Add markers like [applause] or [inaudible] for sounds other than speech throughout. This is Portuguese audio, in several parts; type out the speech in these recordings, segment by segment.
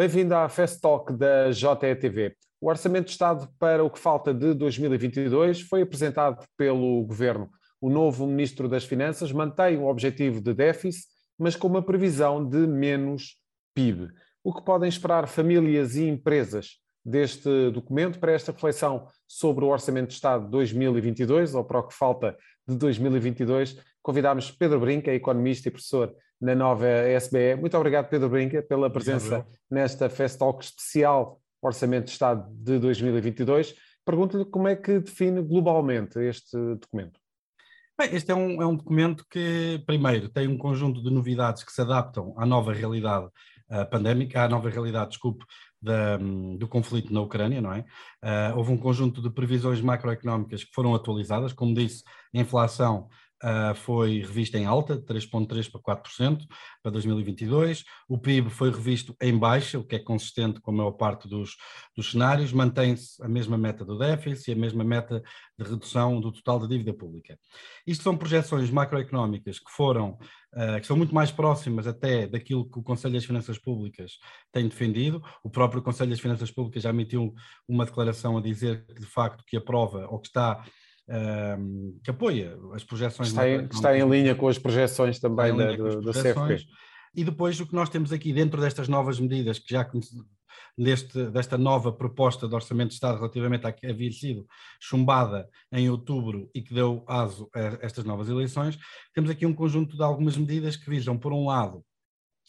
Bem-vindo à Fest Talk da JETV. O Orçamento de Estado para o que falta de 2022 foi apresentado pelo Governo. O novo Ministro das Finanças mantém o objetivo de déficit, mas com uma previsão de menos PIB. O que podem esperar famílias e empresas deste documento para esta reflexão sobre o Orçamento de Estado de 2022, ou para o que falta de 2022, convidámos Pedro Brinca, economista e professor na nova SBE. Muito obrigado, Pedro Brinca, pela presença obrigado. nesta Fest Talk especial Orçamento de Estado de 2022. Pergunto-lhe como é que define globalmente este documento. Bem, este é um, é um documento que, primeiro, tem um conjunto de novidades que se adaptam à nova realidade uh, pandémica, à nova realidade, desculpe, da, do conflito na Ucrânia, não é? Uh, houve um conjunto de previsões macroeconómicas que foram atualizadas, como disse, a inflação uh, foi revista em alta, 3,3% para 4% para 2022. O PIB foi revisto em baixa, o que é consistente com a maior parte dos, dos cenários. Mantém-se a mesma meta do déficit e a mesma meta de redução do total da dívida pública. Isto são projeções macroeconómicas que foram, uh, que são muito mais próximas até daquilo que o Conselho das Finanças Públicas tem defendido. O próprio Conselho das Finanças Públicas já emitiu uma declaração a dizer que, de facto, que aprova ou que está que apoia as projeções. Está em, está em linha com as projeções também da, do, do CFP. E depois o que nós temos aqui dentro destas novas medidas que já deste, desta nova proposta de Orçamento de Estado relativamente à que havia sido chumbada em outubro e que deu aso a estas novas eleições, temos aqui um conjunto de algumas medidas que visam, por um lado,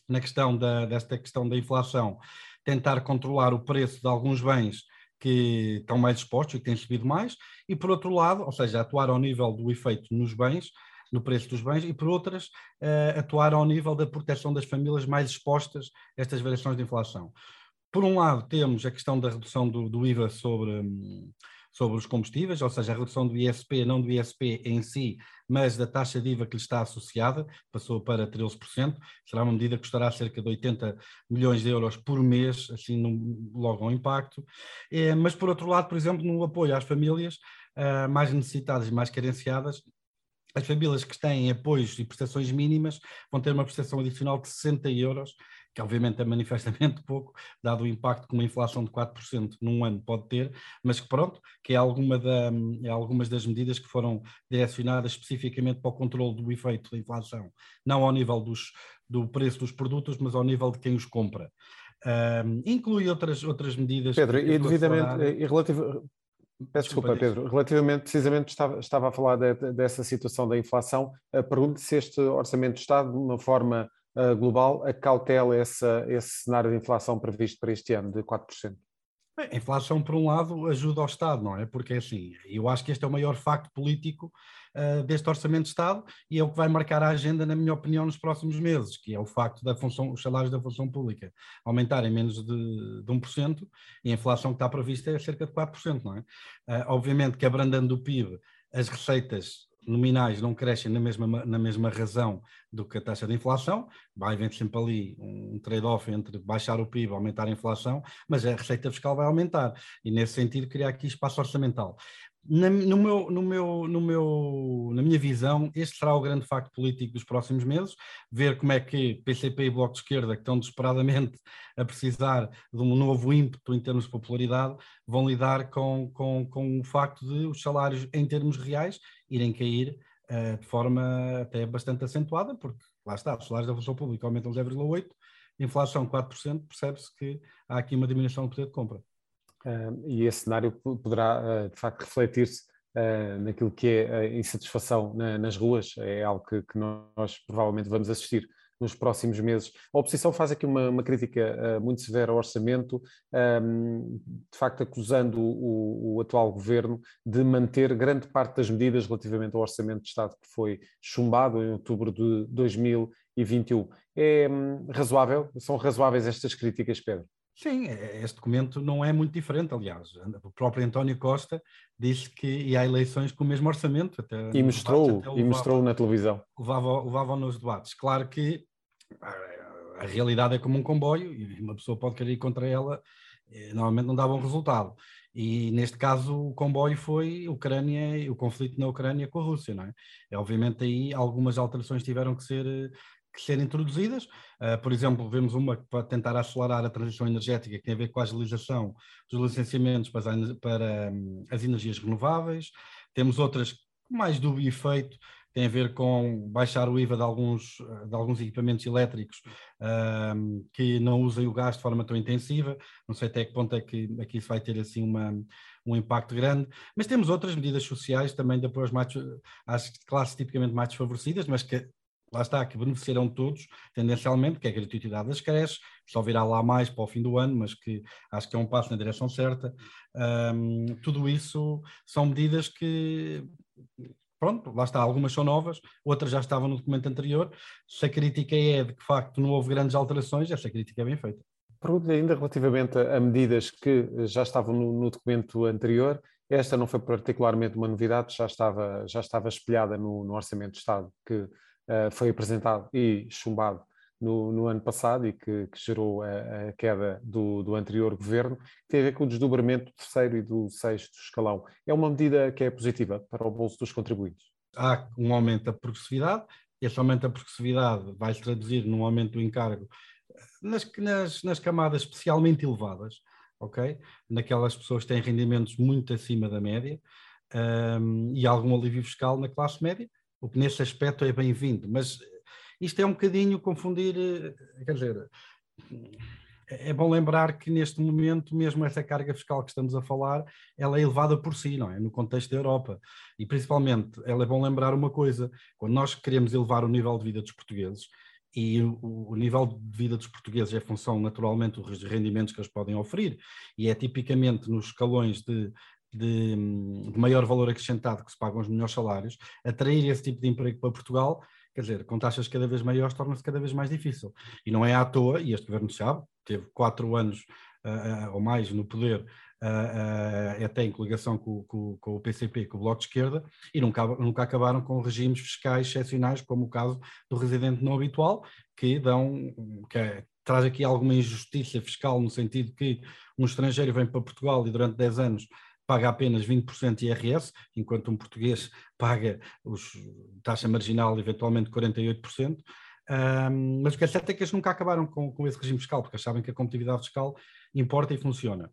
na questão da, desta questão da inflação, tentar controlar o preço de alguns bens que estão mais expostos e que têm subido mais, e por outro lado, ou seja, atuar ao nível do efeito nos bens, no preço dos bens, e por outras, uh, atuar ao nível da proteção das famílias mais expostas a estas variações de inflação. Por um lado, temos a questão da redução do, do IVA sobre. Hum, sobre os combustíveis, ou seja, a redução do ISP, não do ISP em si, mas da taxa de IVA que lhe está associada, passou para 13%, será uma medida que custará cerca de 80 milhões de euros por mês, assim no, logo ao impacto. É, mas por outro lado, por exemplo, no apoio às famílias uh, mais necessitadas e mais carenciadas, as famílias que têm apoios e prestações mínimas vão ter uma prestação adicional de 60 euros que obviamente é manifestamente [laughs] pouco, dado o impacto que uma inflação de 4% num ano pode ter, mas que pronto, que é, alguma da, é algumas das medidas que foram direcionadas especificamente para o controle do efeito da inflação, não ao nível dos, do preço dos produtos, mas ao nível de quem os compra. Um, inclui outras, outras medidas. Pedro, e devidamente, e relativo, Peço desculpa, desculpa Pedro. Relativamente, precisamente, estava, estava a falar de, dessa situação da inflação. Pergunto se este Orçamento de Estado, de uma forma uh, global acautela essa, esse cenário de inflação previsto para este ano de 4%? Bem, a inflação, por um lado, ajuda ao Estado, não é? Porque, assim, eu acho que este é o maior facto político uh, deste Orçamento de Estado e é o que vai marcar a agenda, na minha opinião, nos próximos meses, que é o facto da função, os salários da função pública aumentarem menos de, de 1% e a inflação que está prevista é cerca de 4%, não é? Uh, obviamente que abrandando o PIB, as receitas nominais não crescem na mesma, na mesma razão do que a taxa de inflação, vai haver sempre ali um trade-off entre baixar o PIB, aumentar a inflação, mas a receita fiscal vai aumentar, e nesse sentido criar aqui espaço orçamental. Na, no meu, no meu, no meu, na minha visão, este será o grande facto político dos próximos meses, ver como é que PCP e Bloco de Esquerda, que estão desesperadamente a precisar de um novo ímpeto em termos de popularidade, vão lidar com, com, com o facto de os salários em termos reais irem cair uh, de forma até bastante acentuada, porque lá está, os salários da função pública aumentam 0,8%, inflação 4%, percebe-se que há aqui uma diminuição do poder de compra. Uh, e esse cenário poderá, uh, de facto, refletir-se uh, naquilo que é a insatisfação na, nas ruas, é algo que, que, nós provavelmente vamos assistir nos próximos meses. A oposição faz aqui uma, uma crítica muito severa ao orçamento, um, de facto acusando o, o, atual governo de manter grande parte das medidas relativamente ao orçamento de Estado que foi chumbado em outubro de 2021. É um, razoável? São razoáveis estas críticas, Pedro? Sim, é, este documento não é muito diferente, aliás. O próprio António Costa disse que ia a eleições com o mesmo orçamento. Até e mostrou, debates, e mostrou na televisão. Levava, levava nos debates. Claro que a, realidade é como um comboio e uma pessoa pode querer ir contra ela, eh, normalmente não dá bom resultado. E neste caso o comboio foi Ucrânia, o conflito na Ucrânia com a Rússia, não é? é obviamente aí algumas alterações tiveram que ser que ser introduzidas. Uh, por exemplo, vemos uma para tentar acelerar a transição energética, que tem a ver com a agilização dos licenciamentos para, para um, as energias renováveis. Temos outras mais dúbio efeito, tem a ver com baixar o IVA de alguns, de alguns equipamentos elétricos um, que não usem o gás de forma tão intensiva. Não sei até que ponto é que aqui isso vai ter assim uma, um impacto grande. Mas temos outras medidas sociais também de apoio mais, às classes tipicamente mais desfavorecidas, mas que lá está, que beneficiarão todos, tendencialmente, que é a gratuidade das creches, só virá lá mais para o fim do ano, mas que acho que é um passo na direção certa. Um, tudo isso são medidas que pronto, lá está, algumas são novas, outras já estavam no documento anterior. Se a crítica é de que, de facto, não houve grandes alterações, essa crítica é bem feita. Pergunto ainda relativamente a, medidas que já estavam no, no, documento anterior, esta não foi particularmente uma novidade, já estava, já estava espelhada no, no Orçamento de Estado que uh, foi apresentado e chumbado no, no, ano passado e que, que gerou a, a queda do, do, anterior governo, tem a ver com o desdobramento do terceiro e do sexto escalão. É uma medida que é positiva para o bolso dos contribuintes? Há um aumento da progressividade, esse aumento da progressividade vai se traduzir num aumento do encargo nas, nas, nas camadas especialmente elevadas, ok? Naquelas pessoas que têm rendimentos muito acima da média um, e algum alívio fiscal na classe média, o que nesse aspecto é bem-vindo, mas isto é um bocadinho confundir, eh, quer dizer, é bom lembrar que neste momento, mesmo essa carga fiscal que estamos a falar, ela é elevada por si, não é? No contexto da Europa. E principalmente, ela é bom lembrar uma coisa: quando nós queremos elevar o nível de vida dos portugueses, e o, o, nível de vida dos portugueses é função naturalmente dos rendimentos que eles podem oferir, e é tipicamente nos escalões de, de, de maior valor acrescentado que se pagam os melhores salários, atrair esse tipo de emprego para Portugal quer dizer, com taxas cada vez maiores torna-se cada vez mais difícil. E não é à toa, e este governo sabe, teve quatro anos uh, uh, ou mais no poder, uh, até em coligação com, com, com, o PCP, com o Bloco de Esquerda, e nunca, nunca acabaram com regimes fiscais excepcionais, como o caso do residente não habitual, que dão, que é, traz aqui alguma injustiça fiscal, no sentido que um estrangeiro vem para Portugal e durante 10 anos paga apenas 20% de IRS, enquanto um português paga os, taxa marginal eventualmente 48%. Um, mas o que é certo é que eles nunca acabaram com, com esse regime fiscal, porque sabem que a competitividade fiscal importa e funciona.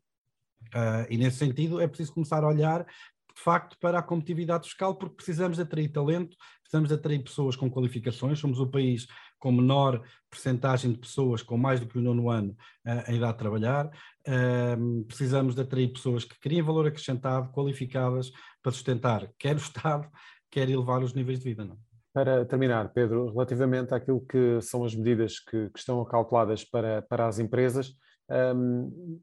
Uh, e nesse sentido é preciso começar a olhar de facto para a competitividade fiscal, porque precisamos de atrair talento, precisamos de atrair pessoas com qualificações, somos o país com menor percentagem de pessoas com mais do que o nono ano uh, em idade de trabalhar. Uh, precisamos de atrair pessoas que criem valor acrescentado, qualificadas para sustentar quer o [laughs] Estado, quer elevar os níveis de vida. Não? É? Para terminar, Pedro, relativamente àquilo que são as medidas que, que estão calculadas para, para as empresas, um,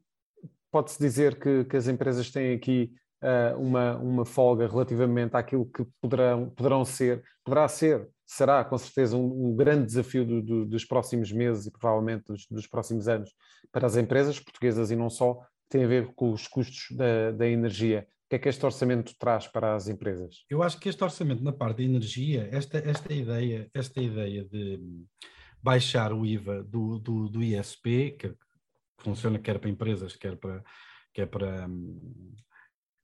pode-se dizer que, que, as empresas têm aqui uh, uma, uma folga relativamente àquilo que poderão, poderão ser, poderá ser será com certeza um, um grande desafio do, do, dos próximos meses e provavelmente dos, dos, próximos anos para as empresas portuguesas e não só, tem a ver com os custos da, da energia. O que é que este orçamento traz para as empresas? Eu acho que este orçamento na parte da energia, esta, esta, ideia, esta ideia de baixar o IVA do, do, do ISP, que funciona quer para empresas, quer para, quer para,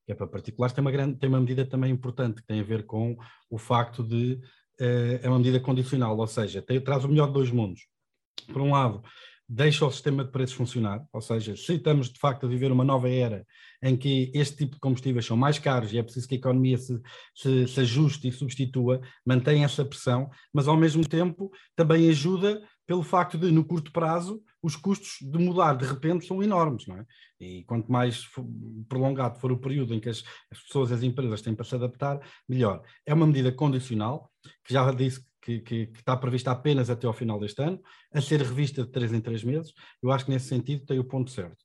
quer para particulares, tem uma, grande, tem uma medida também importante que tem a ver com o facto de é uma medida condicional, ou seja, tem, traz o melhor de dois mundos. Por um lado, deixa o sistema de preços funcionar, ou seja, se estamos de facto a viver uma nova era em que este tipo de combustíveis são mais caros e é preciso que a economia se, se, se ajuste e substitua, mantém essa pressão, mas ao mesmo tempo também ajuda pelo facto de, no curto prazo, os custos de mudar de repente são enormes, não é? E quanto mais prolongado for o período em que as, as pessoas as empresas têm para se adaptar, melhor. É uma medida condicional, que já disse que, que, que, está prevista apenas até ao final deste ano, a ser revista de três em três meses. Eu acho que nesse sentido tem o ponto certo.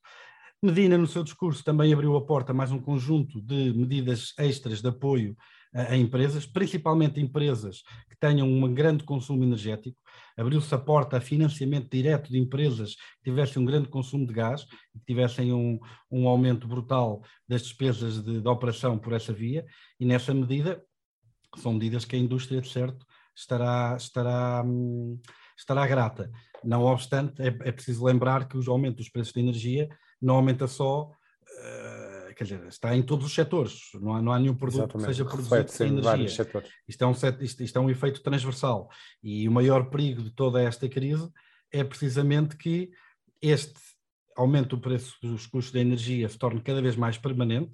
Medina, no seu discurso, também abriu a porta a mais um conjunto de medidas extras de apoio a, empresas, principalmente empresas que tenham um grande consumo energético. Abriu-se a porta a financiamento direto de empresas que tivessem um grande consumo de gás e que tivessem um, um aumento brutal das despesas de, de operação por essa via, e nessa medida são medidas que a indústria, de certo, estará, estará, hum, estará grata. Não obstante, é, é, preciso lembrar que o aumento dos preços de energia não aumenta só, uh, quer dizer, está em todos os setores, não há, não há nenhum produto Exatamente. que seja produzido sem energia. Isto é, um set, isto, isto é um efeito transversal. E o maior perigo de toda esta crise é precisamente que este aumento do preço dos custos da energia se torne cada vez mais permanente,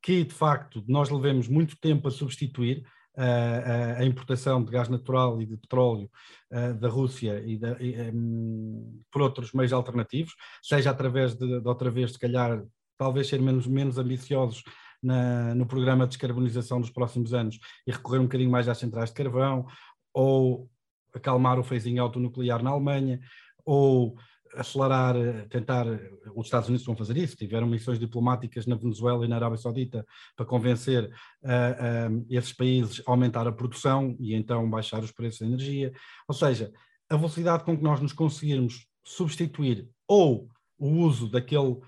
que de facto nós levemos muito tempo a substituir a, a importação de gás natural e de petróleo uh, da Rússia e, da, e um, por outros meios alternativos, seja através de, de, outra vez, se calhar, talvez ser menos, menos ambiciosos na, no programa de descarbonização dos próximos anos e recorrer um bocadinho mais às centrais de carvão, ou acalmar o phasing out nuclear na Alemanha, ou acelerar, tentar, os Estados Unidos vão fazer isso, tiveram missões diplomáticas na Venezuela e na Arábia Saudita para convencer uh, uh, esses países a aumentar a produção e então baixar os preços da energia. Ou seja, a velocidade com que nós nos conseguirmos substituir ou o uso daquele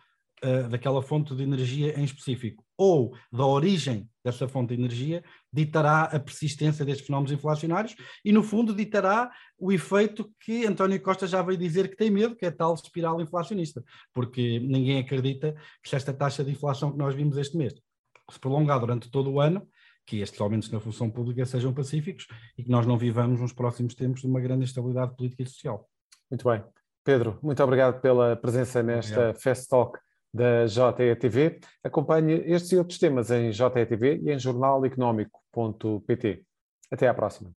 uh, daquela fonte de energia em específico ou da origem dessa fonte de energia ditará a persistência destes fenómenos inflacionários e, no fundo, ditará o efeito que António Costa já veio dizer que tem medo, que é a tal espiral inflacionista, porque ninguém acredita que esta taxa de inflação que nós vimos este mês se prolongar durante todo o ano, que estes aumentos na função pública sejam pacíficos e que nós não vivamos nos próximos tempos de uma grande instabilidade política e social. Muito bem. Pedro, muito obrigado pela presença nesta obrigado. Fest Talk da JETV. Acompanhe estes e outros temas em JETV e em jornaleconómico.pt. Até à próxima.